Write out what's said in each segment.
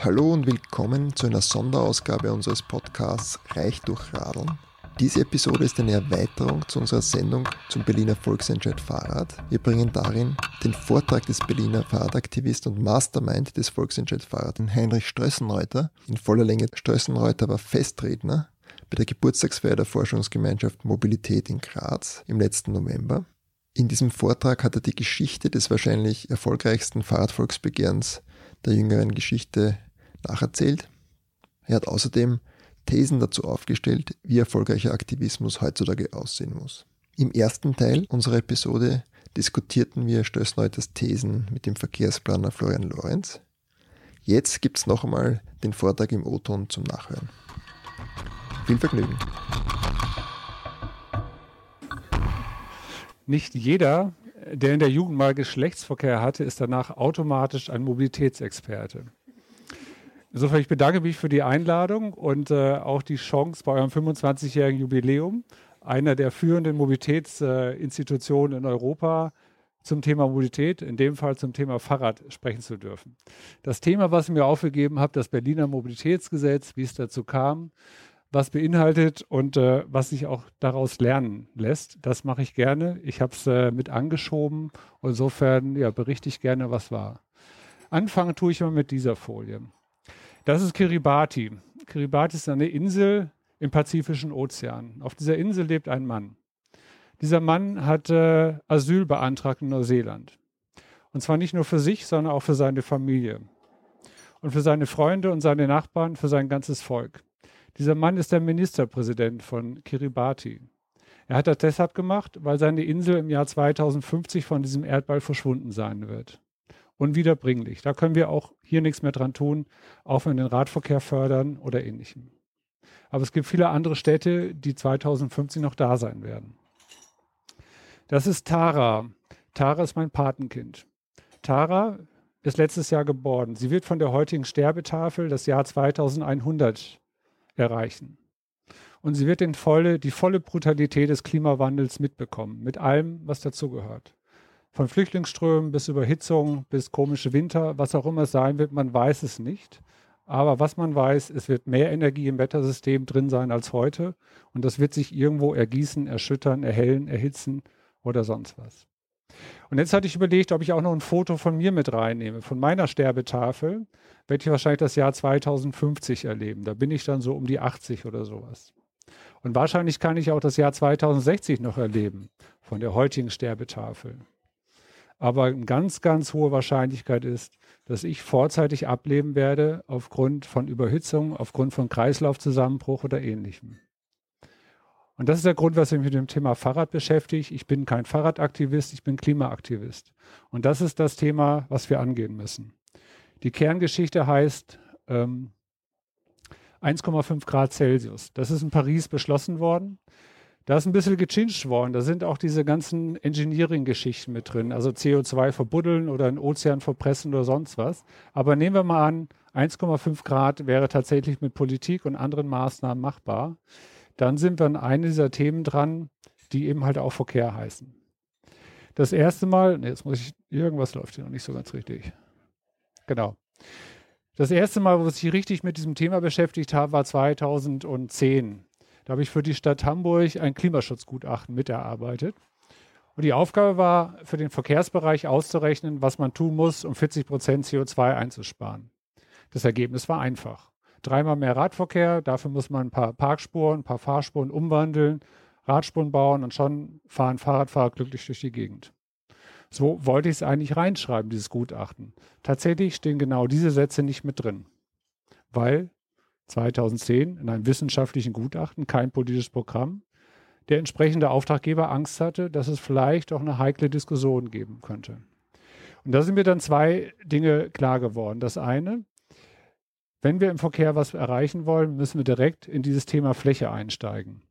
Hallo und willkommen zu einer Sonderausgabe unseres Podcasts Reich durch Radeln. Diese Episode ist eine Erweiterung zu unserer Sendung zum Berliner Volksentscheid Fahrrad. Wir bringen darin den Vortrag des Berliner Fahrradaktivist und Mastermind des Volksentscheid Fahrrad, Heinrich Strössenreuter. In voller Länge Strössenreuter war Festredner bei der Geburtstagsfeier der Forschungsgemeinschaft Mobilität in Graz im letzten November. In diesem Vortrag hat er die Geschichte des wahrscheinlich erfolgreichsten Fahrradvolksbegehrens der jüngeren Geschichte nacherzählt. Er hat außerdem Thesen dazu aufgestellt, wie erfolgreicher Aktivismus heutzutage aussehen muss. Im ersten Teil unserer Episode diskutierten wir Stößneuters Thesen mit dem Verkehrsplaner Florian Lorenz. Jetzt gibt es noch einmal den Vortrag im O-Ton zum Nachhören. Viel Vergnügen! Nicht jeder, der in der Jugend mal Geschlechtsverkehr hatte, ist danach automatisch ein Mobilitätsexperte. Insofern, ich bedanke mich für die Einladung und äh, auch die Chance bei eurem 25-jährigen Jubiläum, einer der führenden Mobilitätsinstitutionen äh, in Europa, zum Thema Mobilität, in dem Fall zum Thema Fahrrad sprechen zu dürfen. Das Thema, was ich mir aufgegeben habe, das Berliner Mobilitätsgesetz, wie es dazu kam, was beinhaltet und äh, was sich auch daraus lernen lässt, das mache ich gerne. Ich habe es äh, mit angeschoben. Insofern ja, berichte ich gerne, was war. Anfangen tue ich mal mit dieser Folie. Das ist Kiribati. Kiribati ist eine Insel im Pazifischen Ozean. Auf dieser Insel lebt ein Mann. Dieser Mann hat äh, Asyl beantragt in Neuseeland. Und zwar nicht nur für sich, sondern auch für seine Familie. Und für seine Freunde und seine Nachbarn, für sein ganzes Volk. Dieser Mann ist der Ministerpräsident von Kiribati. Er hat das deshalb gemacht, weil seine Insel im Jahr 2050 von diesem Erdball verschwunden sein wird unwiederbringlich. Da können wir auch hier nichts mehr dran tun, auch wenn wir den Radverkehr fördern oder ähnlichem. Aber es gibt viele andere Städte, die 2050 noch da sein werden. Das ist Tara. Tara ist mein Patenkind. Tara ist letztes Jahr geboren. Sie wird von der heutigen Sterbetafel das Jahr 2100 erreichen. Und sie wird volle, die volle Brutalität des Klimawandels mitbekommen, mit allem, was dazugehört. Von Flüchtlingsströmen bis Überhitzung bis komische Winter, was auch immer es sein wird, man weiß es nicht. Aber was man weiß, es wird mehr Energie im Wettersystem drin sein als heute. Und das wird sich irgendwo ergießen, erschüttern, erhellen, erhitzen oder sonst was. Und jetzt hatte ich überlegt, ob ich auch noch ein Foto von mir mit reinnehme. Von meiner Sterbetafel werde ich wahrscheinlich das Jahr 2050 erleben. Da bin ich dann so um die 80 oder sowas. Und wahrscheinlich kann ich auch das Jahr 2060 noch erleben von der heutigen Sterbetafel. Aber eine ganz, ganz hohe Wahrscheinlichkeit ist, dass ich vorzeitig ableben werde aufgrund von Überhitzung, aufgrund von Kreislaufzusammenbruch oder ähnlichem. Und das ist der Grund, was ich mich mit dem Thema Fahrrad beschäftige. Ich bin kein Fahrradaktivist, ich bin Klimaaktivist. Und das ist das Thema, was wir angehen müssen. Die Kerngeschichte heißt ähm, 1,5 Grad Celsius. Das ist in Paris beschlossen worden. Da ist ein bisschen gechinged worden. Da sind auch diese ganzen Engineering-Geschichten mit drin. Also CO2 verbuddeln oder einen Ozean verpressen oder sonst was. Aber nehmen wir mal an, 1,5 Grad wäre tatsächlich mit Politik und anderen Maßnahmen machbar. Dann sind wir an einem dieser Themen dran, die eben halt auch Verkehr heißen. Das erste Mal, nee, jetzt muss ich, irgendwas läuft hier noch nicht so ganz richtig. Genau. Das erste Mal, wo ich mich richtig mit diesem Thema beschäftigt habe, war 2010. Da habe ich für die Stadt Hamburg ein Klimaschutzgutachten miterarbeitet. Und die Aufgabe war, für den Verkehrsbereich auszurechnen, was man tun muss, um 40 Prozent CO2 einzusparen. Das Ergebnis war einfach. Dreimal mehr Radverkehr, dafür muss man ein paar Parkspuren, ein paar Fahrspuren umwandeln, Radspuren bauen und schon fahren Fahrradfahrer glücklich durch die Gegend. So wollte ich es eigentlich reinschreiben, dieses Gutachten. Tatsächlich stehen genau diese Sätze nicht mit drin, weil 2010 in einem wissenschaftlichen Gutachten, kein politisches Programm, der entsprechende Auftraggeber Angst hatte, dass es vielleicht auch eine heikle Diskussion geben könnte. Und da sind mir dann zwei Dinge klar geworden. Das eine, wenn wir im Verkehr was erreichen wollen, müssen wir direkt in dieses Thema Fläche einsteigen,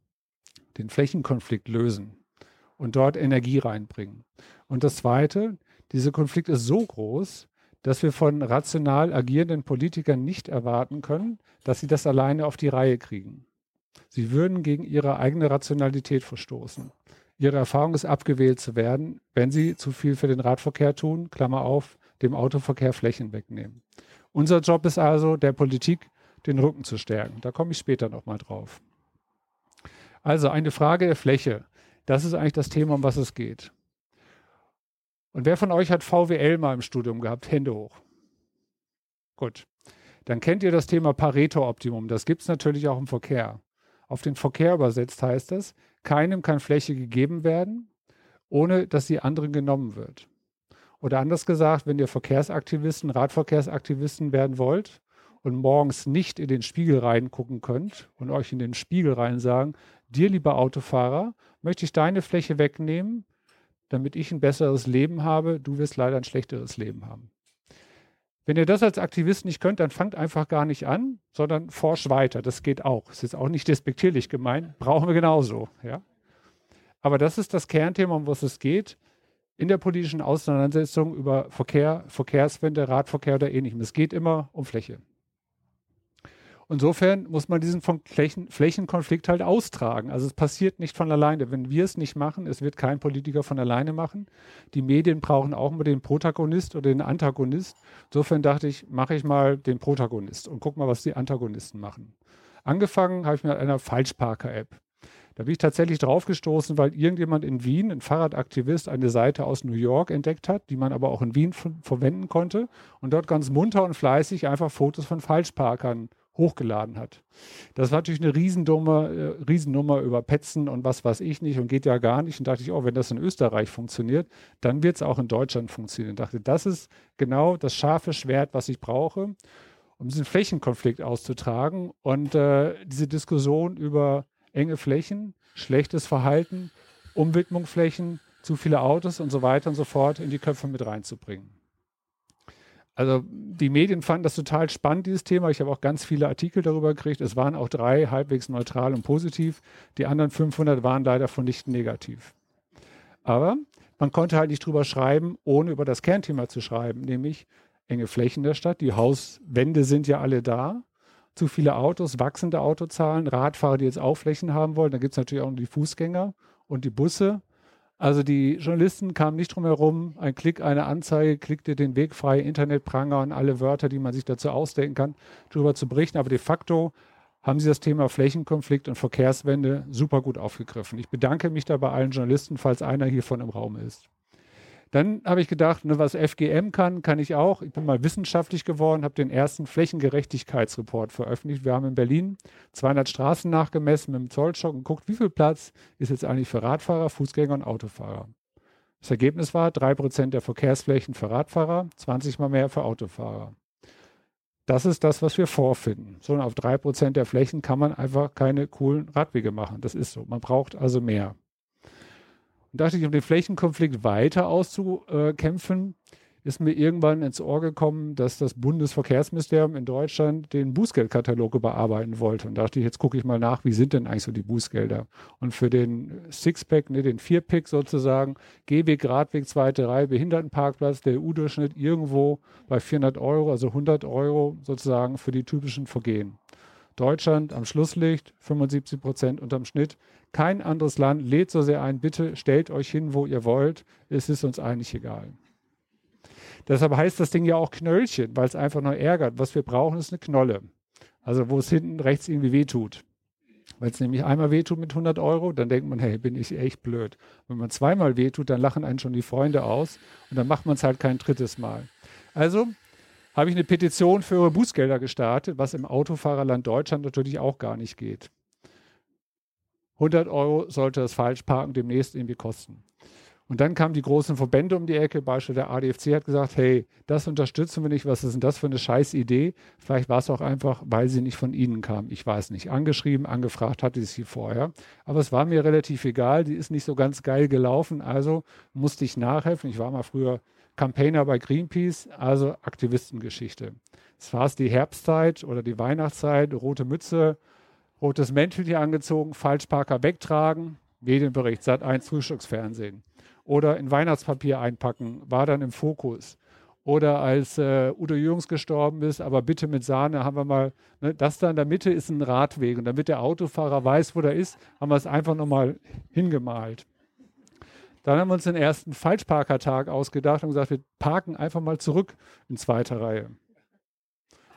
den Flächenkonflikt lösen und dort Energie reinbringen. Und das zweite, dieser Konflikt ist so groß, dass wir von rational agierenden Politikern nicht erwarten können, dass sie das alleine auf die Reihe kriegen. Sie würden gegen ihre eigene Rationalität verstoßen. Ihre Erfahrung ist abgewählt zu werden, wenn sie zu viel für den Radverkehr tun, Klammer auf, dem Autoverkehr Flächen wegnehmen. Unser Job ist also, der Politik den Rücken zu stärken. Da komme ich später nochmal drauf. Also eine Frage der Fläche. Das ist eigentlich das Thema, um was es geht. Und wer von euch hat VWL mal im Studium gehabt? Hände hoch. Gut. Dann kennt ihr das Thema Pareto-Optimum. Das gibt es natürlich auch im Verkehr. Auf den Verkehr übersetzt heißt das, keinem kann Fläche gegeben werden, ohne dass die anderen genommen wird. Oder anders gesagt, wenn ihr Verkehrsaktivisten, Radverkehrsaktivisten werden wollt und morgens nicht in den Spiegel reingucken könnt und euch in den Spiegel rein sagen, dir lieber Autofahrer, möchte ich deine Fläche wegnehmen, damit ich ein besseres Leben habe, du wirst leider ein schlechteres Leben haben. Wenn ihr das als Aktivist nicht könnt, dann fangt einfach gar nicht an, sondern forscht weiter. Das geht auch. Ist jetzt auch nicht despektierlich gemeint. Brauchen wir genauso. Ja? Aber das ist das Kernthema, um was es geht in der politischen Auseinandersetzung über Verkehr, Verkehrswende, Radverkehr oder ähnlichem. Es geht immer um Fläche. Insofern muss man diesen Flächen, Flächenkonflikt halt austragen. Also es passiert nicht von alleine. Wenn wir es nicht machen, es wird kein Politiker von alleine machen. Die Medien brauchen auch immer den Protagonist oder den Antagonist. Insofern dachte ich, mache ich mal den Protagonist und guck mal, was die Antagonisten machen. Angefangen habe ich mit einer Falschparker-App. Da bin ich tatsächlich draufgestoßen, weil irgendjemand in Wien, ein Fahrradaktivist, eine Seite aus New York entdeckt hat, die man aber auch in Wien verwenden konnte und dort ganz munter und fleißig einfach Fotos von Falschparkern hochgeladen hat. Das war natürlich eine Riesennummer, äh, Riesennummer über Petzen und was weiß ich nicht und geht ja gar nicht. Und dachte ich, oh, wenn das in Österreich funktioniert, dann wird es auch in Deutschland funktionieren. Und dachte, das ist genau das scharfe Schwert, was ich brauche, um diesen Flächenkonflikt auszutragen und äh, diese Diskussion über enge Flächen, schlechtes Verhalten, Umwidmung zu viele Autos und so weiter und so fort in die Köpfe mit reinzubringen. Also die Medien fanden das total spannend, dieses Thema. Ich habe auch ganz viele Artikel darüber gekriegt. Es waren auch drei halbwegs neutral und positiv. Die anderen 500 waren leider von nicht negativ. Aber man konnte halt nicht drüber schreiben, ohne über das Kernthema zu schreiben, nämlich enge Flächen der Stadt. Die Hauswände sind ja alle da. Zu viele Autos, wachsende Autozahlen, Radfahrer, die jetzt auch Flächen haben wollen. Da gibt es natürlich auch noch die Fußgänger und die Busse also die Journalisten kamen nicht drum herum, ein Klick, eine Anzeige, klickte den Weg frei, Internetpranger und alle Wörter, die man sich dazu ausdenken kann, darüber zu berichten. Aber de facto haben sie das Thema Flächenkonflikt und Verkehrswende super gut aufgegriffen. Ich bedanke mich da bei allen Journalisten, falls einer hiervon im Raum ist. Dann habe ich gedacht, ne, was FGM kann, kann ich auch. Ich bin mal wissenschaftlich geworden, habe den ersten Flächengerechtigkeitsreport veröffentlicht. Wir haben in Berlin 200 Straßen nachgemessen mit dem Zollstock und guckt, wie viel Platz ist jetzt eigentlich für Radfahrer, Fußgänger und Autofahrer. Das Ergebnis war 3% der Verkehrsflächen für Radfahrer, 20 mal mehr für Autofahrer. Das ist das, was wir vorfinden. So, auf 3% der Flächen kann man einfach keine coolen Radwege machen. Das ist so. Man braucht also mehr. Und dachte ich, um den Flächenkonflikt weiter auszukämpfen, ist mir irgendwann ins Ohr gekommen, dass das Bundesverkehrsministerium in Deutschland den Bußgeldkatalog überarbeiten wollte. Und dachte ich, jetzt gucke ich mal nach, wie sind denn eigentlich so die Bußgelder? Und für den Sixpack, ne, den Vierpack sozusagen, Gehweg, Radweg, zweite Reihe, Behindertenparkplatz, der EU-Durchschnitt irgendwo bei 400 Euro, also 100 Euro sozusagen für die typischen Vergehen. Deutschland am Schlusslicht, 75 Prozent unterm Schnitt. Kein anderes Land lädt so sehr ein, bitte stellt euch hin, wo ihr wollt. Es ist uns eigentlich egal. Deshalb heißt das Ding ja auch Knöllchen, weil es einfach nur ärgert. Was wir brauchen, ist eine Knolle. Also wo es hinten rechts irgendwie wehtut. Weil es nämlich einmal wehtut mit 100 Euro, dann denkt man, hey, bin ich echt blöd. Wenn man zweimal wehtut, dann lachen einen schon die Freunde aus und dann macht man es halt kein drittes Mal. Also habe ich eine Petition für Bußgelder gestartet, was im Autofahrerland Deutschland natürlich auch gar nicht geht. 100 Euro sollte das Falschparken demnächst irgendwie kosten. Und dann kamen die großen Verbände um die Ecke, beispielsweise der ADFC hat gesagt, hey, das unterstützen wir nicht, was ist denn das für eine scheiß Idee? Vielleicht war es auch einfach, weil sie nicht von Ihnen kam. Ich weiß nicht. Angeschrieben, angefragt hatte ich sie vorher. Aber es war mir relativ egal, die ist nicht so ganz geil gelaufen, also musste ich nachhelfen. Ich war mal früher Campaigner bei Greenpeace, also Aktivistengeschichte. Es war es die Herbstzeit oder die Weihnachtszeit, rote Mütze, rotes Mäntelchen angezogen, Falschparker wegtragen, Medienbericht, Sat 1 Frühstücksfernsehen. Oder in Weihnachtspapier einpacken, war dann im Fokus. Oder als äh, Udo Jürgens gestorben ist, aber bitte mit Sahne haben wir mal, ne, das da in der Mitte ist ein Radweg. Und damit der Autofahrer weiß, wo der ist, haben wir es einfach nochmal hingemalt. Dann haben wir uns den ersten Falschparkertag ausgedacht und gesagt, wir parken einfach mal zurück in zweiter Reihe.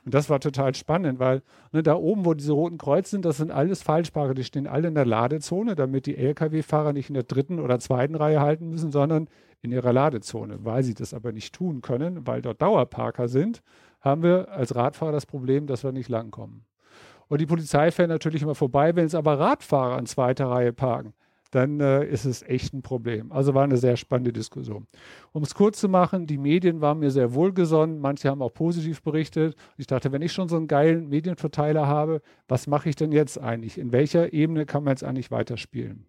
Und das war total spannend, weil ne, da oben, wo diese roten Kreuze sind, das sind alles Falschparker. Die stehen alle in der Ladezone, damit die Lkw-Fahrer nicht in der dritten oder zweiten Reihe halten müssen, sondern in ihrer Ladezone. Weil sie das aber nicht tun können, weil dort Dauerparker sind, haben wir als Radfahrer das Problem, dass wir nicht langkommen. Und die Polizei fährt natürlich immer vorbei, wenn es aber Radfahrer in zweiter Reihe parken dann äh, ist es echt ein Problem. Also war eine sehr spannende Diskussion. Um es kurz zu machen, die Medien waren mir sehr wohlgesonnen, manche haben auch positiv berichtet. Ich dachte, wenn ich schon so einen geilen Medienverteiler habe, was mache ich denn jetzt eigentlich? In welcher Ebene kann man jetzt eigentlich weiterspielen?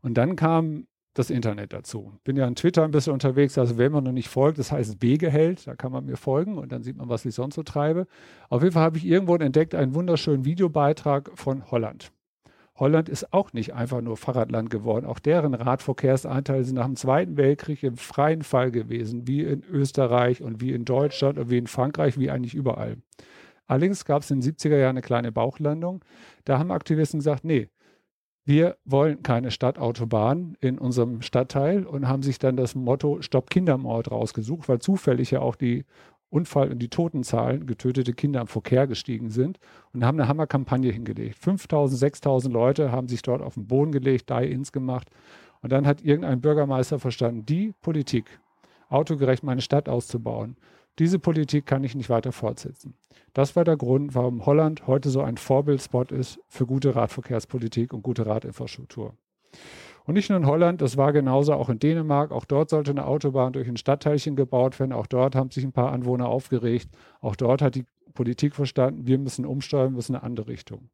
Und dann kam das Internet dazu. Bin ja an Twitter ein bisschen unterwegs, also wenn man noch nicht folgt, das heißt Wegeheld, da kann man mir folgen und dann sieht man, was ich sonst so treibe. Auf jeden Fall habe ich irgendwo entdeckt einen wunderschönen Videobeitrag von Holland. Holland ist auch nicht einfach nur Fahrradland geworden. Auch deren Radverkehrsanteile sind nach dem Zweiten Weltkrieg im freien Fall gewesen, wie in Österreich und wie in Deutschland und wie in Frankreich, wie eigentlich überall. Allerdings gab es in den 70er Jahren eine kleine Bauchlandung. Da haben Aktivisten gesagt, nee, wir wollen keine Stadtautobahn in unserem Stadtteil und haben sich dann das Motto Stopp Kindermord rausgesucht, weil zufällig ja auch die Unfall- und die Totenzahlen, getötete Kinder am Verkehr gestiegen sind und haben eine Hammerkampagne hingelegt. 5000, 6000 Leute haben sich dort auf den Boden gelegt, Die-Ins gemacht. Und dann hat irgendein Bürgermeister verstanden, die Politik, autogerecht meine Stadt auszubauen, diese Politik kann ich nicht weiter fortsetzen. Das war der Grund, warum Holland heute so ein Vorbildspot ist für gute Radverkehrspolitik und gute Radinfrastruktur. Und nicht nur in Holland, das war genauso auch in Dänemark. Auch dort sollte eine Autobahn durch ein Stadtteilchen gebaut werden. Auch dort haben sich ein paar Anwohner aufgeregt. Auch dort hat die Politik verstanden, wir müssen umsteuern, müssen eine andere Richtung.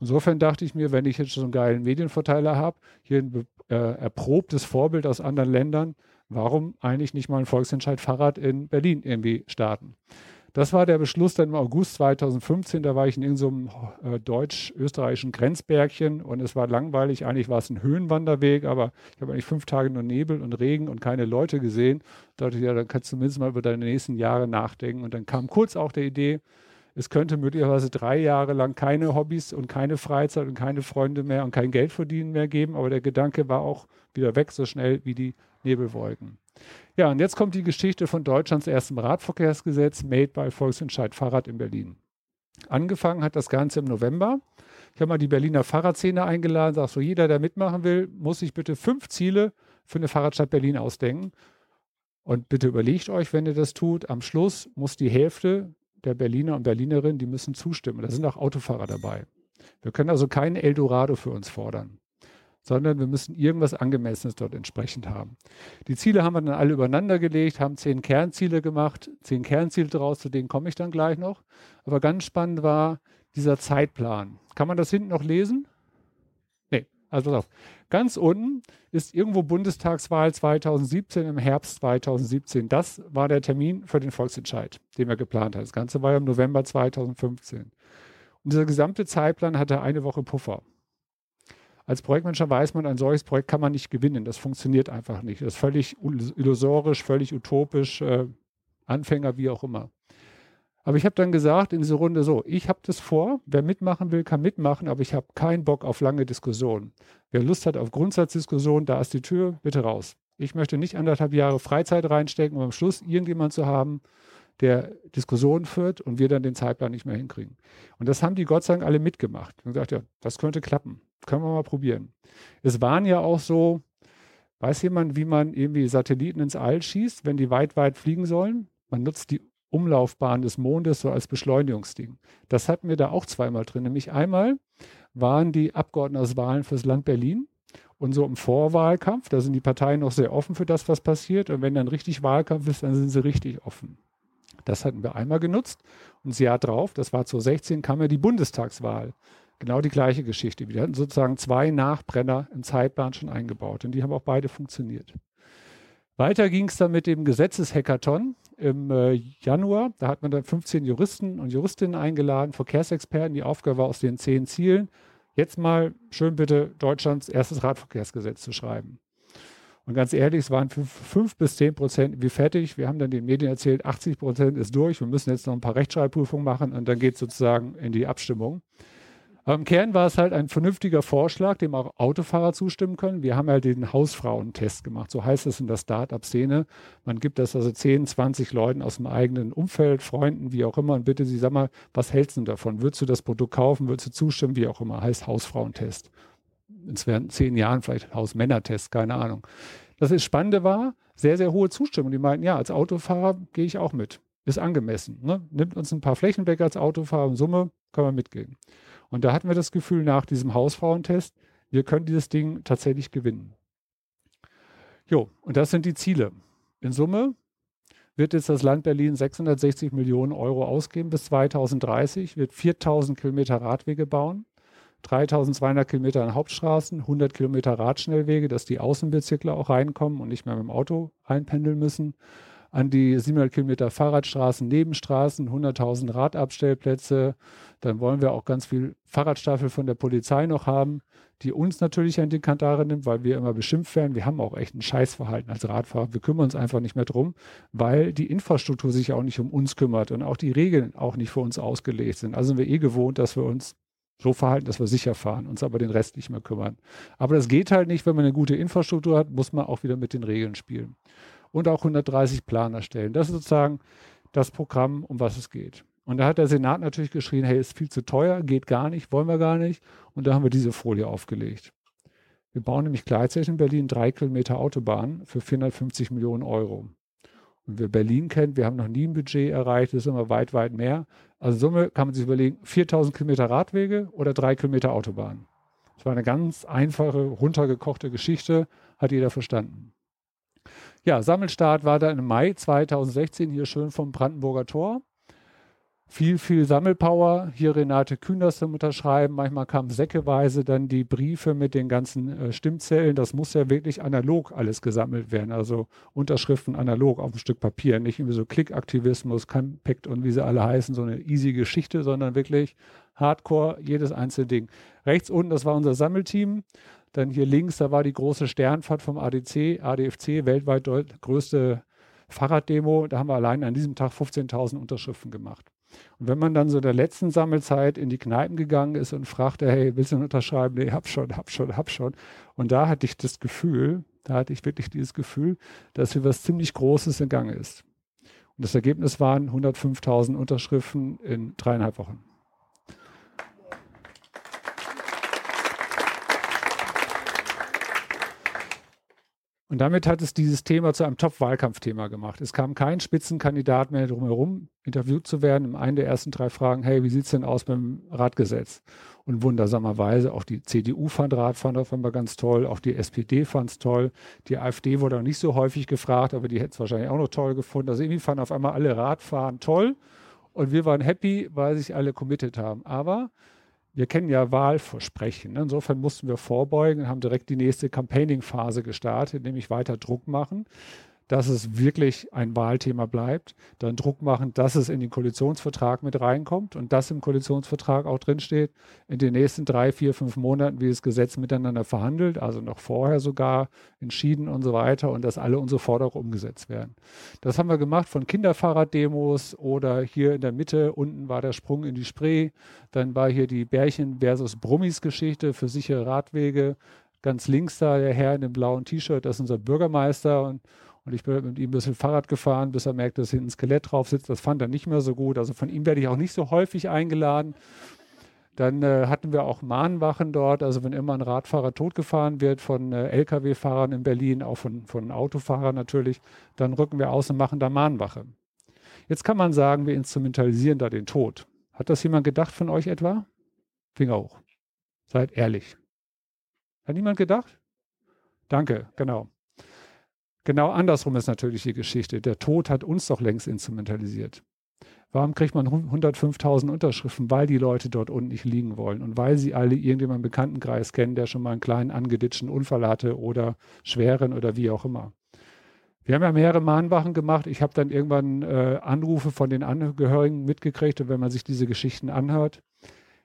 Insofern dachte ich mir, wenn ich jetzt so einen geilen Medienverteiler habe, hier ein äh, erprobtes Vorbild aus anderen Ländern, warum eigentlich nicht mal ein Volksentscheid Fahrrad in Berlin irgendwie starten? Das war der Beschluss dann im August 2015. Da war ich in irgendeinem äh, deutsch-österreichischen Grenzbergchen und es war langweilig. Eigentlich war es ein Höhenwanderweg, aber ich habe eigentlich fünf Tage nur Nebel und Regen und keine Leute gesehen. Da dachte ich, ja, dann kannst du zumindest mal über deine nächsten Jahre nachdenken. Und dann kam kurz auch der Idee, es könnte möglicherweise drei Jahre lang keine Hobbys und keine Freizeit und keine Freunde mehr und kein Geld verdienen mehr geben. Aber der Gedanke war auch wieder weg, so schnell wie die Nebelwolken. Ja, und jetzt kommt die Geschichte von Deutschlands erstem Radverkehrsgesetz, made by Volksentscheid Fahrrad in Berlin. Angefangen hat das Ganze im November. Ich habe mal die Berliner Fahrradszene eingeladen, sag so, jeder, der mitmachen will, muss sich bitte fünf Ziele für eine Fahrradstadt Berlin ausdenken. Und bitte überlegt euch, wenn ihr das tut, am Schluss muss die Hälfte der Berliner und Berlinerinnen, die müssen zustimmen. Da sind auch Autofahrer dabei. Wir können also kein Eldorado für uns fordern sondern wir müssen irgendwas Angemessenes dort entsprechend haben. Die Ziele haben wir dann alle übereinander gelegt, haben zehn Kernziele gemacht, zehn Kernziele draus, zu denen komme ich dann gleich noch. Aber ganz spannend war dieser Zeitplan. Kann man das hinten noch lesen? Nee, also pass auf. Ganz unten ist irgendwo Bundestagswahl 2017 im Herbst 2017. Das war der Termin für den Volksentscheid, den wir geplant haben. Das Ganze war ja im November 2015. Und dieser gesamte Zeitplan hatte eine Woche Puffer. Als Projektmanager weiß man, ein solches Projekt kann man nicht gewinnen. Das funktioniert einfach nicht. Das ist völlig illusorisch, völlig utopisch, äh, Anfänger, wie auch immer. Aber ich habe dann gesagt in dieser Runde so, ich habe das vor, wer mitmachen will, kann mitmachen, aber ich habe keinen Bock auf lange Diskussionen. Wer Lust hat auf Grundsatzdiskussionen, da ist die Tür, bitte raus. Ich möchte nicht anderthalb Jahre Freizeit reinstecken, um am Schluss irgendjemand zu haben, der Diskussionen führt und wir dann den Zeitplan nicht mehr hinkriegen. Und das haben die Gott sei Dank alle mitgemacht und gesagt, ja, das könnte klappen. Können wir mal probieren. Es waren ja auch so, weiß jemand, wie man irgendwie Satelliten ins All schießt, wenn die weit, weit fliegen sollen? Man nutzt die Umlaufbahn des Mondes so als Beschleunigungsding. Das hatten wir da auch zweimal drin. Nämlich einmal waren die Abgeordnetenwahlen fürs Land Berlin und so im Vorwahlkampf, da sind die Parteien noch sehr offen für das, was passiert. Und wenn dann richtig Wahlkampf ist, dann sind sie richtig offen. Das hatten wir einmal genutzt. Und das Jahr drauf, das war 2016, kam ja die Bundestagswahl. Genau die gleiche Geschichte. Wir hatten sozusagen zwei Nachbrenner im Zeitplan schon eingebaut und die haben auch beide funktioniert. Weiter ging es dann mit dem Gesetzeshackathon im äh, Januar. Da hat man dann 15 Juristen und Juristinnen eingeladen, Verkehrsexperten. Die Aufgabe war aus den zehn Zielen, jetzt mal schön bitte Deutschlands erstes Radverkehrsgesetz zu schreiben. Und ganz ehrlich, es waren fünf bis zehn Prozent wie fertig. Wir haben dann den Medien erzählt, 80 Prozent ist durch. Wir müssen jetzt noch ein paar Rechtschreibprüfungen machen und dann geht es sozusagen in die Abstimmung. Aber im Kern war es halt ein vernünftiger Vorschlag, dem auch Autofahrer zustimmen können. Wir haben halt den Hausfrauentest gemacht. So heißt es in der Start-up-Szene. Man gibt das also 10, 20 Leuten aus dem eigenen Umfeld, Freunden, wie auch immer, und bitte sie, sag mal, was hältst du davon? Würdest du das Produkt kaufen? Würdest du zustimmen? Wie auch immer. Heißt Hausfrauentest. Es wären zehn Jahren vielleicht Hausmännertest, keine Ahnung. Das Spannende war, sehr, sehr hohe Zustimmung. Die meinten, ja, als Autofahrer gehe ich auch mit. Ist angemessen. Ne? Nimmt uns ein paar Flächen weg als Autofahrer. In Summe können wir mitgehen. Und da hatten wir das Gefühl nach diesem Hausfrauentest, wir können dieses Ding tatsächlich gewinnen. Jo, und das sind die Ziele. In Summe wird jetzt das Land Berlin 660 Millionen Euro ausgeben bis 2030, wird 4000 Kilometer Radwege bauen, 3200 Kilometer an Hauptstraßen, 100 Kilometer Radschnellwege, dass die Außenbezirkler auch reinkommen und nicht mehr mit dem Auto reinpendeln müssen an die 700 Kilometer Fahrradstraßen, Nebenstraßen, 100.000 Radabstellplätze. Dann wollen wir auch ganz viel Fahrradstaffel von der Polizei noch haben, die uns natürlich an die Kantare nimmt, weil wir immer beschimpft werden. Wir haben auch echt ein Scheißverhalten als Radfahrer. Wir kümmern uns einfach nicht mehr drum, weil die Infrastruktur sich auch nicht um uns kümmert und auch die Regeln auch nicht für uns ausgelegt sind. Also sind wir eh gewohnt, dass wir uns so verhalten, dass wir sicher fahren, uns aber den Rest nicht mehr kümmern. Aber das geht halt nicht, wenn man eine gute Infrastruktur hat, muss man auch wieder mit den Regeln spielen und auch 130 Planer stellen. Das ist sozusagen das Programm, um was es geht. Und da hat der Senat natürlich geschrien, hey, ist viel zu teuer, geht gar nicht, wollen wir gar nicht. Und da haben wir diese Folie aufgelegt. Wir bauen nämlich gleichzeitig in Berlin drei Kilometer Autobahn für 450 Millionen Euro. Und wer Berlin kennt, wir haben noch nie ein Budget erreicht, das ist immer weit, weit mehr. Also Summe kann man sich überlegen, 4000 Kilometer Radwege oder drei Kilometer Autobahn. Das war eine ganz einfache, runtergekochte Geschichte, hat jeder verstanden. Ja, Sammelstart war dann im Mai 2016 hier schön vom Brandenburger Tor. Viel, viel Sammelpower. Hier Renate Kühners zum Unterschreiben. Manchmal kamen säckeweise dann die Briefe mit den ganzen äh, Stimmzellen. Das muss ja wirklich analog alles gesammelt werden. Also Unterschriften analog auf ein Stück Papier. Nicht irgendwie so Klickaktivismus, Compact und wie sie alle heißen, so eine easy Geschichte, sondern wirklich Hardcore, jedes einzelne Ding. Rechts unten, das war unser Sammelteam. Dann hier links, da war die große Sternfahrt vom ADC, ADFC, weltweit größte Fahrraddemo. Da haben wir allein an diesem Tag 15.000 Unterschriften gemacht. Und wenn man dann so in der letzten Sammelzeit in die Kneipen gegangen ist und fragte, hey, willst du unterschreiben? Nee, hab schon, hab schon, hab schon. Und da hatte ich das Gefühl, da hatte ich wirklich dieses Gefühl, dass hier was ziemlich Großes in Gang ist. Und das Ergebnis waren 105.000 Unterschriften in dreieinhalb Wochen. Und damit hat es dieses Thema zu einem Top-Wahlkampfthema gemacht. Es kam kein Spitzenkandidat mehr drumherum, interviewt zu werden. Im einen der ersten drei Fragen, hey, wie sieht's denn aus beim Radgesetz? Und wundersamerweise, auch die CDU fand Radfahren auf einmal ganz toll, auch die SPD fand's toll. Die AfD wurde auch nicht so häufig gefragt, aber die hätte es wahrscheinlich auch noch toll gefunden. Also irgendwie fanden auf einmal alle Radfahren toll. Und wir waren happy, weil sich alle committed haben. Aber wir kennen ja Wahlversprechen. Ne? Insofern mussten wir vorbeugen und haben direkt die nächste Campaigning-Phase gestartet, nämlich weiter Druck machen dass es wirklich ein Wahlthema bleibt, dann Druck machen, dass es in den Koalitionsvertrag mit reinkommt und dass im Koalitionsvertrag auch drinsteht, in den nächsten drei, vier, fünf Monaten, wie das Gesetz miteinander verhandelt, also noch vorher sogar entschieden und so weiter und dass alle unsere Forderungen umgesetzt werden. Das haben wir gemacht von Kinderfahrraddemos oder hier in der Mitte, unten war der Sprung in die Spree, dann war hier die Bärchen versus Brummis Geschichte für sichere Radwege, ganz links da der Herr in dem blauen T-Shirt, das ist unser Bürgermeister und und ich bin mit ihm ein bisschen Fahrrad gefahren, bis er merkte, dass hinten ein Skelett drauf sitzt. Das fand er nicht mehr so gut. Also von ihm werde ich auch nicht so häufig eingeladen. Dann äh, hatten wir auch Mahnwachen dort. Also wenn immer ein Radfahrer totgefahren wird von äh, Lkw-Fahrern in Berlin, auch von, von Autofahrern natürlich, dann rücken wir aus und machen da Mahnwache. Jetzt kann man sagen, wir instrumentalisieren da den Tod. Hat das jemand gedacht von euch etwa? Finger hoch. Seid ehrlich. Hat niemand gedacht? Danke, genau. Genau andersrum ist natürlich die Geschichte. Der Tod hat uns doch längst instrumentalisiert. Warum kriegt man 105.000 Unterschriften? Weil die Leute dort unten nicht liegen wollen und weil sie alle irgendjemanden im Bekanntenkreis kennen, der schon mal einen kleinen angeditschten Unfall hatte oder schweren oder wie auch immer. Wir haben ja mehrere Mahnwachen gemacht. Ich habe dann irgendwann äh, Anrufe von den Angehörigen mitgekriegt und wenn man sich diese Geschichten anhört,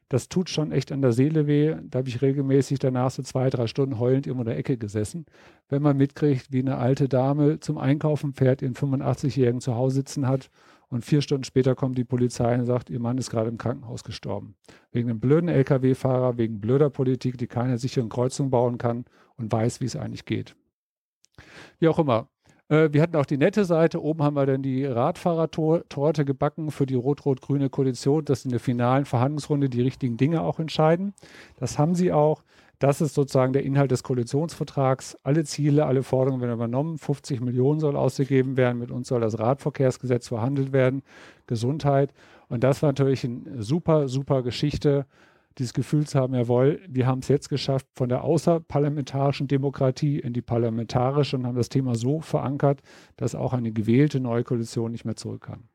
das tut schon echt an der Seele weh. Da habe ich regelmäßig danach so zwei, drei Stunden heulend irgendwo in der Ecke gesessen. Wenn man mitkriegt, wie eine alte Dame zum Einkaufen fährt, ihren 85-Jährigen zu Hause sitzen hat Und vier Stunden später kommt die Polizei und sagt, ihr Mann ist gerade im Krankenhaus gestorben. Wegen einem blöden Lkw-Fahrer, wegen blöder Politik, die keine sicheren Kreuzungen bauen kann und weiß, wie es eigentlich geht. Wie auch immer. Äh, wir hatten auch die nette Seite. Oben haben wir dann die Radfahrertorte gebacken für die rot-rot-grüne Koalition, dass in der finalen Verhandlungsrunde die richtigen Dinge auch entscheiden. Das haben sie auch. Das ist sozusagen der Inhalt des Koalitionsvertrags. Alle Ziele, alle Forderungen werden übernommen. 50 Millionen soll ausgegeben werden. Mit uns soll das Radverkehrsgesetz verhandelt werden. Gesundheit. Und das war natürlich eine super, super Geschichte dieses Gefühl zu haben, jawohl, wir haben es jetzt geschafft von der außerparlamentarischen Demokratie in die parlamentarische und haben das Thema so verankert, dass auch eine gewählte neue Koalition nicht mehr zurück kann.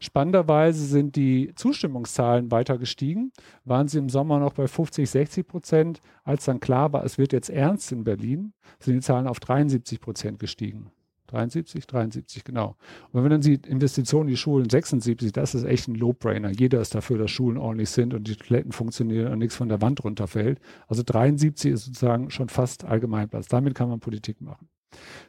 Spannenderweise sind die Zustimmungszahlen weiter gestiegen, waren sie im Sommer noch bei 50, 60 Prozent. Als dann klar war, es wird jetzt ernst in Berlin, sind die Zahlen auf 73 Prozent gestiegen. 73, 73, genau. Und wenn man dann sieht, Investitionen in die Schulen 76, das ist echt ein Low-Brainer. Jeder ist dafür, dass Schulen ordentlich sind und die Toiletten funktionieren und nichts von der Wand runterfällt. Also 73 ist sozusagen schon fast Allgemeinplatz. Damit kann man Politik machen.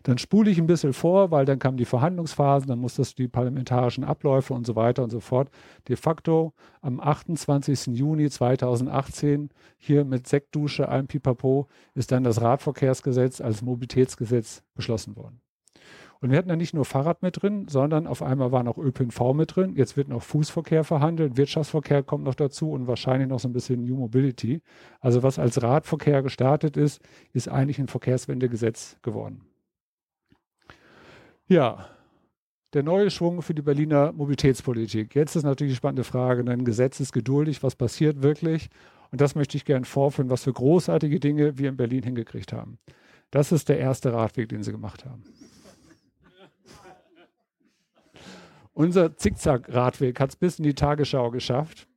Dann spule ich ein bisschen vor, weil dann kamen die Verhandlungsphasen, dann muss das die parlamentarischen Abläufe und so weiter und so fort. De facto am 28. Juni 2018 hier mit Sektdusche, allem Pipapo, ist dann das Radverkehrsgesetz als Mobilitätsgesetz beschlossen worden. Und wir hatten da nicht nur Fahrrad mit drin, sondern auf einmal war noch ÖPNV mit drin. Jetzt wird noch Fußverkehr verhandelt, Wirtschaftsverkehr kommt noch dazu und wahrscheinlich noch so ein bisschen New Mobility. Also was als Radverkehr gestartet ist, ist eigentlich ein Verkehrswendegesetz geworden. Ja, der neue Schwung für die Berliner Mobilitätspolitik. Jetzt ist natürlich die spannende Frage, ein Gesetz ist geduldig, was passiert wirklich? Und das möchte ich gerne vorführen, was für großartige Dinge wir in Berlin hingekriegt haben. Das ist der erste Radweg, den sie gemacht haben. Unser Zickzack-Radweg hat es bis in die Tagesschau geschafft.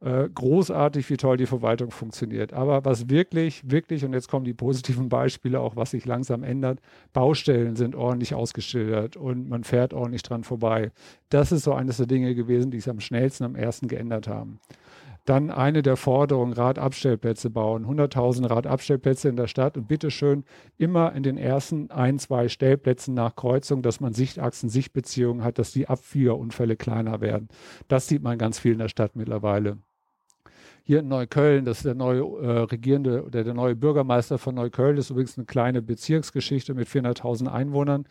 Äh, großartig, wie toll die Verwaltung funktioniert. Aber was wirklich, wirklich, und jetzt kommen die positiven Beispiele auch, was sich langsam ändert, Baustellen sind ordentlich ausgeschildert und man fährt ordentlich dran vorbei. Das ist so eines der Dinge gewesen, die es am schnellsten am ersten geändert haben. Dann eine der Forderungen, Radabstellplätze bauen, 100.000 Radabstellplätze in der Stadt und bitteschön immer in den ersten ein, zwei Stellplätzen nach Kreuzung, dass man Sichtachsen, Sichtbeziehungen hat, dass die Abfliegerunfälle kleiner werden. Das sieht man ganz viel in der Stadt mittlerweile. Hier in Neukölln, das ist der neue äh, regierende oder der neue Bürgermeister von Neukölln, das ist übrigens eine kleine Bezirksgeschichte mit 400.000 Einwohnern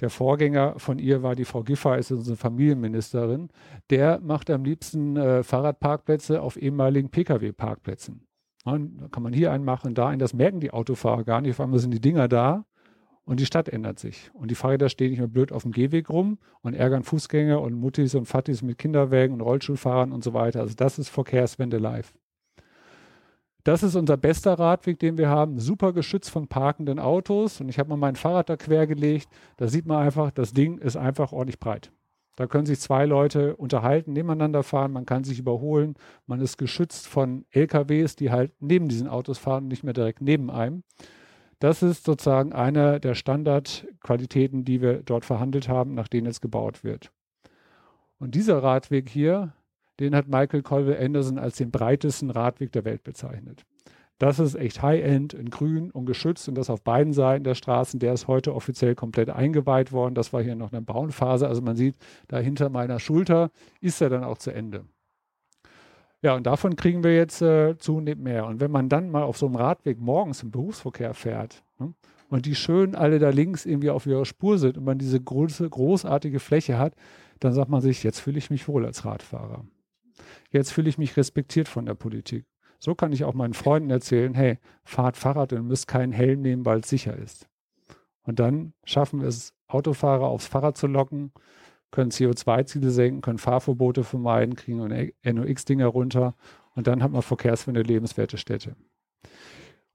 der Vorgänger von ihr war die Frau Giffey, ist unsere Familienministerin. Der macht am liebsten äh, Fahrradparkplätze auf ehemaligen Pkw-Parkplätzen. da kann man hier einen machen, da einen. Das merken die Autofahrer gar nicht. Auf einmal sind die Dinger da und die Stadt ändert sich. Und die Fahrräder stehen nicht mehr blöd auf dem Gehweg rum und ärgern Fußgänger und Muttis und Fattis mit Kinderwägen und Rollstuhlfahrern und so weiter. Also das ist Verkehrswende live. Das ist unser bester Radweg, den wir haben. Super geschützt von parkenden Autos. Und ich habe mal mein Fahrrad da quer gelegt. Da sieht man einfach, das Ding ist einfach ordentlich breit. Da können sich zwei Leute unterhalten, nebeneinander fahren, man kann sich überholen. Man ist geschützt von LKWs, die halt neben diesen Autos fahren und nicht mehr direkt neben einem. Das ist sozusagen eine der Standardqualitäten, die wir dort verhandelt haben, nach denen jetzt gebaut wird. Und dieser Radweg hier, den hat Michael Colville Anderson als den breitesten Radweg der Welt bezeichnet. Das ist echt High-End in grün und geschützt und das auf beiden Seiten der Straßen. Der ist heute offiziell komplett eingeweiht worden. Das war hier noch eine Bauenphase. Also man sieht, da hinter meiner Schulter ist er dann auch zu Ende. Ja, und davon kriegen wir jetzt äh, zunehmend mehr. Und wenn man dann mal auf so einem Radweg morgens im Berufsverkehr fährt ne, und die schön alle da links irgendwie auf ihrer Spur sind und man diese große, großartige Fläche hat, dann sagt man sich, jetzt fühle ich mich wohl als Radfahrer. Jetzt fühle ich mich respektiert von der Politik. So kann ich auch meinen Freunden erzählen, hey, fahrt Fahrrad und müsst keinen Helm nehmen, weil es sicher ist. Und dann schaffen wir es, Autofahrer aufs Fahrrad zu locken, können CO2-Ziele senken, können Fahrverbote vermeiden, kriegen NOx-Dinger runter und dann hat man verkehrswende lebenswerte Städte.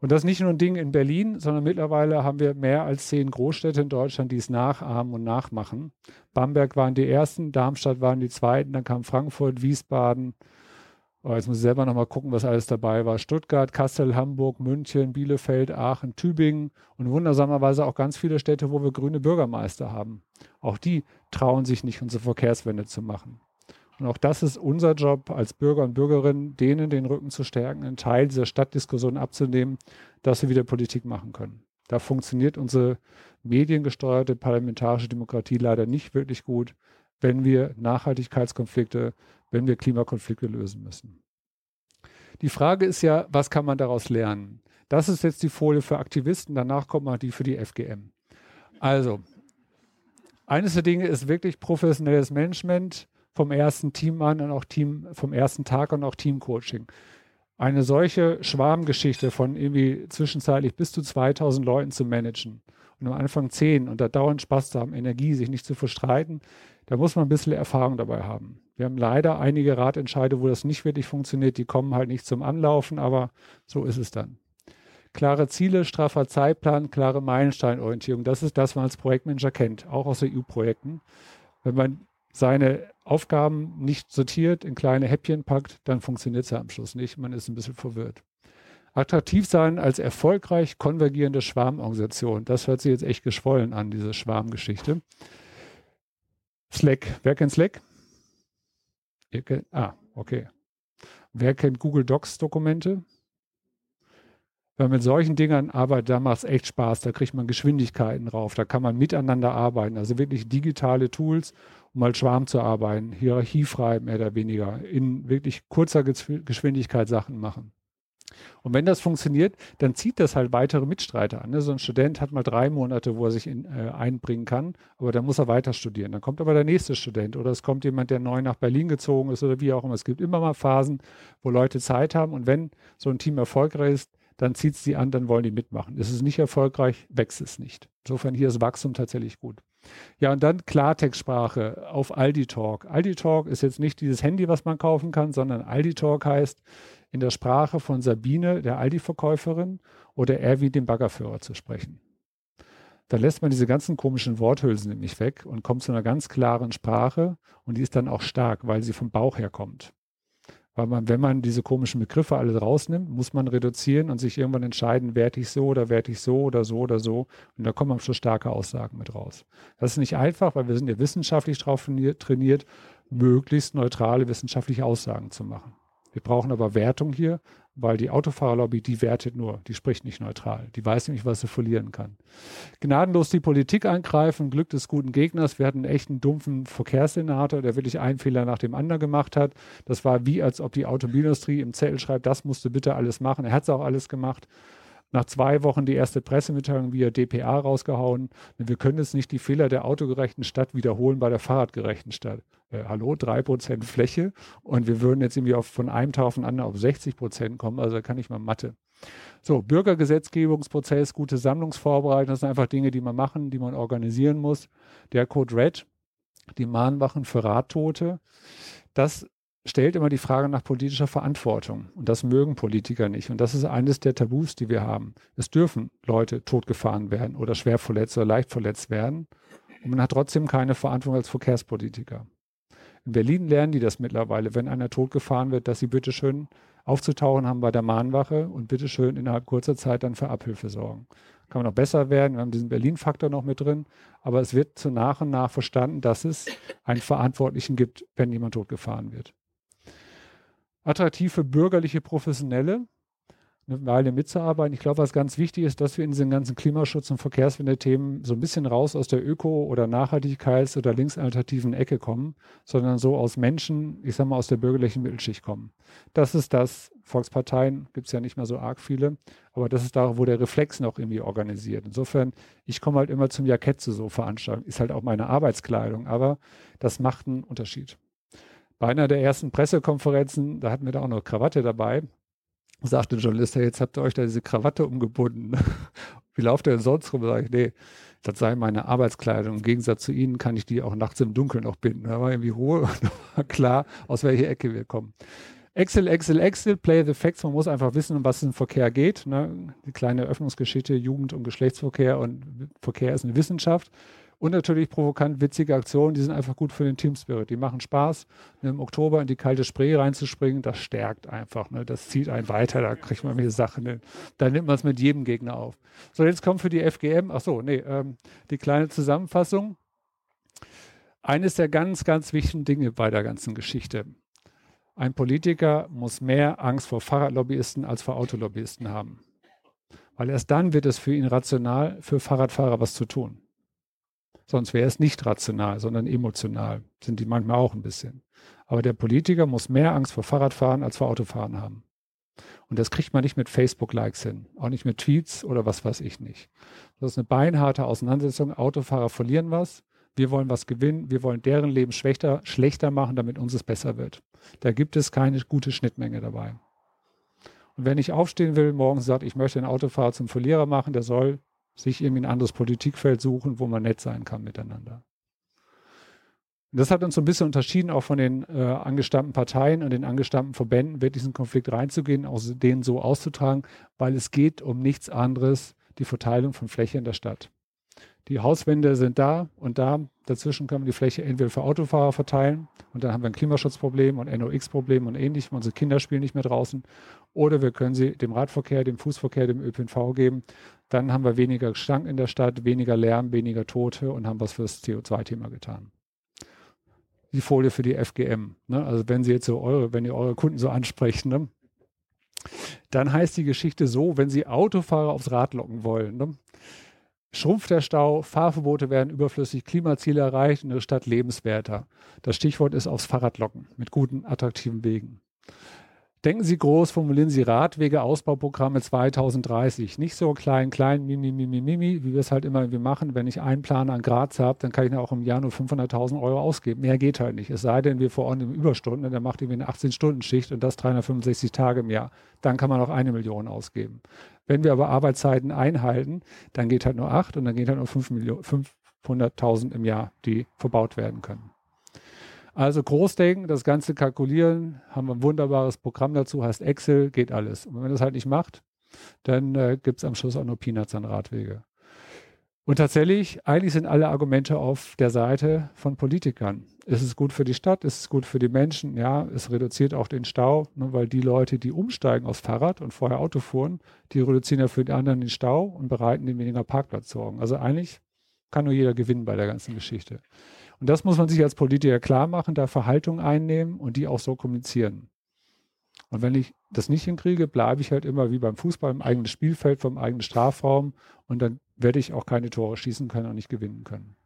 Und das ist nicht nur ein Ding in Berlin, sondern mittlerweile haben wir mehr als zehn Großstädte in Deutschland, die es nachahmen und nachmachen. Bamberg waren die ersten, Darmstadt waren die zweiten, dann kam Frankfurt, Wiesbaden. Oh, jetzt muss ich selber nochmal gucken, was alles dabei war. Stuttgart, Kassel, Hamburg, München, Bielefeld, Aachen, Tübingen und wundersamerweise auch ganz viele Städte, wo wir grüne Bürgermeister haben. Auch die trauen sich nicht, unsere Verkehrswende zu machen. Und auch das ist unser Job als Bürger und Bürgerinnen, denen den Rücken zu stärken, einen Teil dieser Stadtdiskussion abzunehmen, dass sie wieder Politik machen können. Da funktioniert unsere mediengesteuerte parlamentarische Demokratie leider nicht wirklich gut. wenn wir Nachhaltigkeitskonflikte, wenn wir Klimakonflikte lösen müssen. Die Frage ist ja, was kann man daraus lernen? Das ist jetzt die Folie für Aktivisten, danach kommt mal die für die FGM. Also, eines der Dinge ist wirklich professionelles Management vom ersten Team an und auch Team vom ersten Tag und auch Teamcoaching. Eine solche Schwarmgeschichte von irgendwie zwischenzeitlich bis zu 2000 Leuten zu managen und am Anfang 10 und da dauernd Spaß zu haben, Energie, sich nicht zu verstreiten, da muss man ein bisschen Erfahrung dabei haben. Wir haben leider einige Ratentscheide, wo das nicht wirklich funktioniert, die kommen halt nicht zum Anlaufen, aber so ist es dann. Klare Ziele, straffer Zeitplan, klare Meilensteinorientierung, das ist das, was man als Projektmanager kennt, auch aus EU-Projekten. Wenn man seine Aufgaben nicht sortiert, in kleine Häppchen packt, dann funktioniert es ja am Schluss nicht. Man ist ein bisschen verwirrt. Attraktiv sein als erfolgreich konvergierende Schwarmorganisation. Das hört sich jetzt echt geschwollen an, diese Schwarmgeschichte. Slack. Wer kennt Slack? Kennt, ah, okay. Wer kennt Google Docs Dokumente? Wenn man mit solchen Dingern arbeitet, da macht es echt Spaß. Da kriegt man Geschwindigkeiten drauf. Da kann man miteinander arbeiten. Also wirklich digitale Tools, um mal Schwarm zu arbeiten. Hierarchiefrei mehr oder weniger. In wirklich kurzer Geschwindigkeit Sachen machen. Und wenn das funktioniert, dann zieht das halt weitere Mitstreiter an. Ne? So ein Student hat mal drei Monate, wo er sich in, äh, einbringen kann, aber dann muss er weiter studieren. Dann kommt aber der nächste Student oder es kommt jemand, der neu nach Berlin gezogen ist oder wie auch immer. Es gibt immer mal Phasen, wo Leute Zeit haben und wenn so ein Team erfolgreich ist, dann zieht es die an, dann wollen die mitmachen. Ist es nicht erfolgreich, wächst es nicht. Insofern hier ist Wachstum tatsächlich gut. Ja, und dann Klartextsprache auf Aldi Talk. Aldi Talk ist jetzt nicht dieses Handy, was man kaufen kann, sondern Aldi Talk heißt in der Sprache von Sabine, der Aldi-Verkäuferin, oder Erwin, dem Baggerführer, zu sprechen. Da lässt man diese ganzen komischen Worthülsen nämlich weg und kommt zu einer ganz klaren Sprache und die ist dann auch stark, weil sie vom Bauch her kommt. Weil man, wenn man diese komischen Begriffe alle rausnimmt, muss man reduzieren und sich irgendwann entscheiden, werte ich so oder werte ich so oder so oder so. Und da kommen am Schluss starke Aussagen mit raus. Das ist nicht einfach, weil wir sind ja wissenschaftlich drauf trainiert, möglichst neutrale wissenschaftliche Aussagen zu machen. Wir brauchen aber Wertung hier, weil die Autofahrerlobby, die wertet nur, die spricht nicht neutral. Die weiß nämlich, was sie verlieren kann. Gnadenlos die Politik angreifen, Glück des guten Gegners. Wir hatten einen echten dumpfen Verkehrssenator, der wirklich einen Fehler nach dem anderen gemacht hat. Das war wie, als ob die Automobilindustrie im Zettel schreibt, das musste bitte alles machen. Er hat es auch alles gemacht nach zwei Wochen die erste Pressemitteilung via DPA rausgehauen. Wir können jetzt nicht die Fehler der autogerechten Stadt wiederholen bei der fahrradgerechten Stadt. Äh, hallo, drei Prozent Fläche und wir würden jetzt irgendwie auf, von einem Tag auf den anderen auf 60 Prozent kommen. Also da kann ich mal Mathe. So, Bürgergesetzgebungsprozess, gute Sammlungsvorbereitung, das sind einfach Dinge, die man machen, die man organisieren muss. Der Code Red, die Mahnwachen für Radtote, das stellt immer die Frage nach politischer Verantwortung. Und das mögen Politiker nicht. Und das ist eines der Tabus, die wir haben. Es dürfen Leute totgefahren werden oder schwer verletzt oder leicht verletzt werden. Und man hat trotzdem keine Verantwortung als Verkehrspolitiker. In Berlin lernen die das mittlerweile, wenn einer totgefahren wird, dass sie bitteschön aufzutauchen haben bei der Mahnwache und bitteschön innerhalb kurzer Zeit dann für Abhilfe sorgen. Kann man noch besser werden, wir haben diesen Berlin-Faktor noch mit drin, aber es wird zu nach und nach verstanden, dass es einen Verantwortlichen gibt, wenn jemand totgefahren wird attraktiv für bürgerliche Professionelle, eine Weile mitzuarbeiten. Ich glaube, was ganz wichtig ist, dass wir in diesen ganzen Klimaschutz- und Verkehrswende-Themen so ein bisschen raus aus der Öko- oder Nachhaltigkeits- oder linksalternativen Ecke kommen, sondern so aus Menschen, ich sag mal, aus der bürgerlichen Mittelschicht kommen. Das ist das, Volksparteien gibt es ja nicht mehr so arg viele, aber das ist da, wo der Reflex noch irgendwie organisiert. Insofern, ich komme halt immer zum Jackett zu so Veranstaltungen, ist halt auch meine Arbeitskleidung, aber das macht einen Unterschied. Bei einer der ersten Pressekonferenzen, da hatten wir da auch noch Krawatte dabei, sagte ein Journalist, jetzt habt ihr euch da diese Krawatte umgebunden. Wie lauft ihr denn sonst rum? Sag ich, nee, das sei meine Arbeitskleidung. Im Gegensatz zu Ihnen kann ich die auch nachts im Dunkeln noch binden. Da war irgendwie Ruhe und war klar, aus welcher Ecke wir kommen. Excel, Excel, Excel, Play the Facts. Man muss einfach wissen, um was es im Verkehr geht. Ne? Die kleine Öffnungsgeschichte, Jugend- und Geschlechtsverkehr und Verkehr ist eine Wissenschaft. Und natürlich provokant witzige Aktionen, die sind einfach gut für den Team Spirit. Die machen Spaß. Im Oktober in die kalte Spree reinzuspringen, das stärkt einfach. Ne? Das zieht einen weiter, da kriegt man mehr Sachen. Ne? Da nimmt man es mit jedem Gegner auf. So, jetzt kommt für die FGM, ach so, nee, ähm, die kleine Zusammenfassung. Eines der ganz, ganz wichtigen Dinge bei der ganzen Geschichte. Ein Politiker muss mehr Angst vor Fahrradlobbyisten als vor Autolobbyisten haben. Weil erst dann wird es für ihn rational, für Fahrradfahrer was zu tun. Sonst wäre es nicht rational, sondern emotional. Sind die manchmal auch ein bisschen. Aber der Politiker muss mehr Angst vor Fahrradfahren als vor Autofahren haben. Und das kriegt man nicht mit Facebook-Likes hin, auch nicht mit Tweets oder was weiß ich nicht. Das ist eine beinharte Auseinandersetzung. Autofahrer verlieren was. Wir wollen was gewinnen. Wir wollen deren Leben schlechter, schlechter machen, damit uns es besser wird. Da gibt es keine gute Schnittmenge dabei. Und wenn ich aufstehen will, morgens sagt, ich möchte einen Autofahrer zum Verlierer machen, der soll sich irgendwie ein anderes Politikfeld suchen, wo man nett sein kann miteinander. Und das hat uns so ein bisschen unterschieden, auch von den äh, angestammten Parteien und den angestammten Verbänden, wirklich diesen Konflikt reinzugehen, auch den so auszutragen, weil es geht um nichts anderes, die Verteilung von Fläche in der Stadt. Die Hauswände sind da und da. Dazwischen können wir die Fläche entweder für Autofahrer verteilen und dann haben wir ein Klimaschutzproblem und NOx-Problem und ähnlich. Unsere Kinder spielen nicht mehr draußen. Oder wir können sie dem Radverkehr, dem Fußverkehr, dem ÖPNV geben. Dann haben wir weniger Gestank in der Stadt, weniger Lärm, weniger Tote und haben was fürs CO2-Thema getan. Die Folie für die FGM. Ne? Also wenn Sie jetzt so eure, wenn ihr eure Kunden so ansprechen, ne? dann heißt die Geschichte so, wenn Sie Autofahrer aufs Rad locken wollen, ne? Schrumpft der Stau, Fahrverbote werden überflüssig, Klimaziele erreicht und eine Stadt lebenswerter. Das Stichwort ist aufs Fahrrad locken mit guten, attraktiven Wegen. Denken Sie groß, formulieren Sie Radwege, Ausbauprogramme 2030. Nicht so klein, klein, mimi, mimi, mimi, wie wir es halt immer irgendwie machen. Wenn ich einen Plan an Graz habe, dann kann ich auch im Jahr nur 500.000 Euro ausgeben. Mehr geht halt nicht. Es sei denn, wir verordnen Überstunden, dann macht irgendwie eine 18-Stunden-Schicht und das 365 Tage im Jahr. Dann kann man auch eine Million ausgeben. Wenn wir aber Arbeitszeiten einhalten, dann geht halt nur acht und dann geht halt nur 500.000 im Jahr, die verbaut werden können. Also Großdenken, das Ganze kalkulieren, haben wir ein wunderbares Programm dazu, heißt Excel, geht alles. Und wenn man das halt nicht macht, dann äh, gibt es am Schluss auch nur Peanuts an Radwege. Und tatsächlich, eigentlich sind alle Argumente auf der Seite von Politikern. Ist es gut für die Stadt? Ist es gut für die Menschen? Ja, es reduziert auch den Stau, ne, weil die Leute, die umsteigen aufs Fahrrad und vorher Auto fuhren, die reduzieren ja für die anderen den Stau und bereiten den weniger Parkplatzsorgen. Also eigentlich kann nur jeder gewinnen bei der ganzen Geschichte. Und das muss man sich als Politiker klar machen, da Verhaltung einnehmen und die auch so kommunizieren. Und wenn ich das nicht hinkriege, bleibe ich halt immer wie beim Fußball im eigenen Spielfeld, vom eigenen Strafraum und dann werde ich auch keine Tore schießen können und nicht gewinnen können.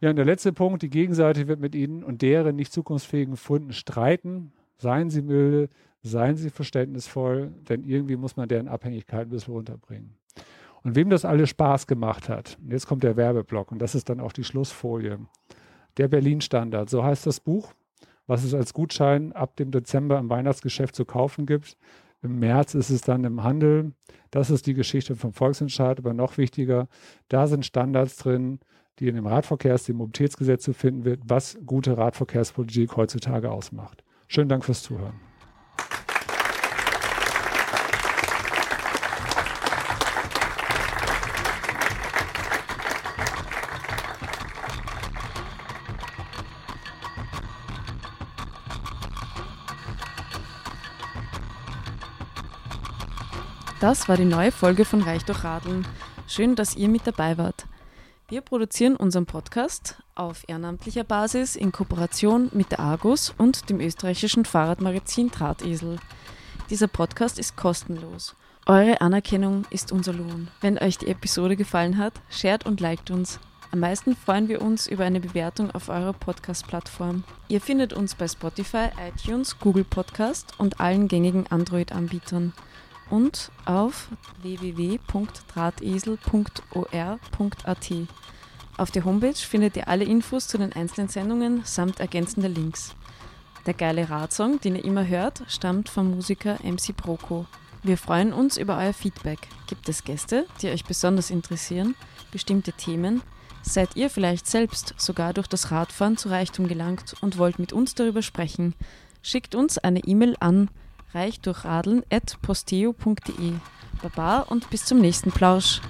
Ja, und der letzte Punkt, die Gegenseite wird mit Ihnen und deren nicht zukunftsfähigen Funden streiten. Seien Sie milde, seien Sie verständnisvoll, denn irgendwie muss man deren Abhängigkeit ein bisschen runterbringen. Und wem das alles Spaß gemacht hat, jetzt kommt der Werbeblock und das ist dann auch die Schlussfolie. Der Berlin-Standard, so heißt das Buch, was es als Gutschein ab dem Dezember im Weihnachtsgeschäft zu kaufen gibt. Im März ist es dann im Handel. Das ist die Geschichte vom Volksentscheid, aber noch wichtiger, da sind Standards drin, die in dem Radverkehrs-, dem Mobilitätsgesetz zu finden wird, was gute Radverkehrspolitik heutzutage ausmacht. Schönen Dank fürs Zuhören. Das war die neue Folge von Reich durch Radeln. Schön, dass ihr mit dabei wart. Wir produzieren unseren Podcast auf ehrenamtlicher Basis in Kooperation mit der Argus und dem österreichischen Fahrradmagazin Drahtesel. Dieser Podcast ist kostenlos. Eure Anerkennung ist unser Lohn. Wenn euch die Episode gefallen hat, shared und liked uns. Am meisten freuen wir uns über eine Bewertung auf eurer Podcast-Plattform. Ihr findet uns bei Spotify, iTunes, Google Podcast und allen gängigen Android-Anbietern und auf www.drahtesel.or.at. Auf der Homepage findet ihr alle Infos zu den einzelnen Sendungen samt ergänzender Links. Der geile Radsong, den ihr immer hört, stammt vom Musiker MC Broco. Wir freuen uns über euer Feedback. Gibt es Gäste, die euch besonders interessieren, bestimmte Themen? Seid ihr vielleicht selbst sogar durch das Radfahren zu Reichtum gelangt und wollt mit uns darüber sprechen? Schickt uns eine E-Mail an reichdurchradeln.posteo.de. Baba und bis zum nächsten Plausch.